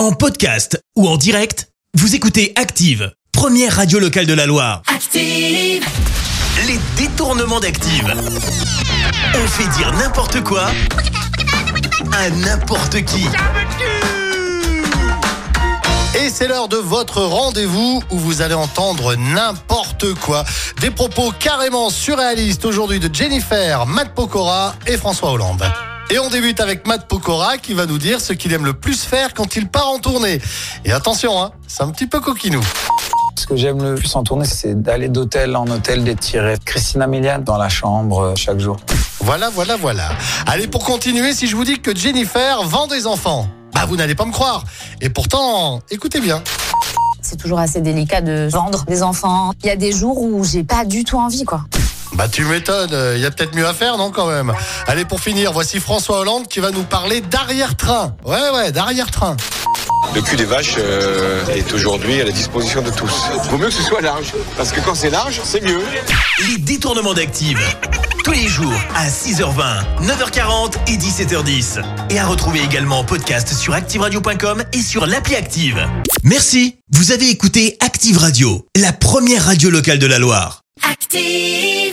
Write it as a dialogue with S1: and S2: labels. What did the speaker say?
S1: En podcast ou en direct, vous écoutez Active, première radio locale de la Loire.
S2: Active.
S1: Les détournements d'Active. On fait dire n'importe quoi à n'importe qui.
S3: Et c'est l'heure de votre rendez-vous où vous allez entendre n'importe quoi. Des propos carrément surréalistes aujourd'hui de Jennifer, Matt Pokora et François Hollande. Et on débute avec Matt Pokora qui va nous dire ce qu'il aime le plus faire quand il part en tournée. Et attention, hein, c'est un petit peu coquinou.
S4: Ce que j'aime le plus en tournée, c'est d'aller d'hôtel en hôtel, d'étirer Christina Milian dans la chambre euh, chaque jour.
S3: Voilà, voilà, voilà. Allez, pour continuer, si je vous dis que Jennifer vend des enfants, bah vous n'allez pas me croire. Et pourtant, écoutez bien.
S5: C'est toujours assez délicat de vendre des enfants. Il y a des jours où j'ai pas du tout envie, quoi.
S3: Bah tu m'étonnes, il y a peut-être mieux à faire, non quand même? Allez, pour finir, voici François Hollande qui va nous parler d'arrière-train. Ouais, ouais, d'arrière-train.
S6: Le cul des vaches euh, est aujourd'hui à la disposition de tous. Vaut mieux que ce soit large, parce que quand c'est large, c'est mieux.
S1: Les détournements d'Active. Tous les jours à 6h20, 9h40 et 17h10. Et à retrouver également en podcast sur ActiveRadio.com et sur l'appli Active. Merci. Vous avez écouté Active Radio, la première radio locale de la Loire.
S2: Active.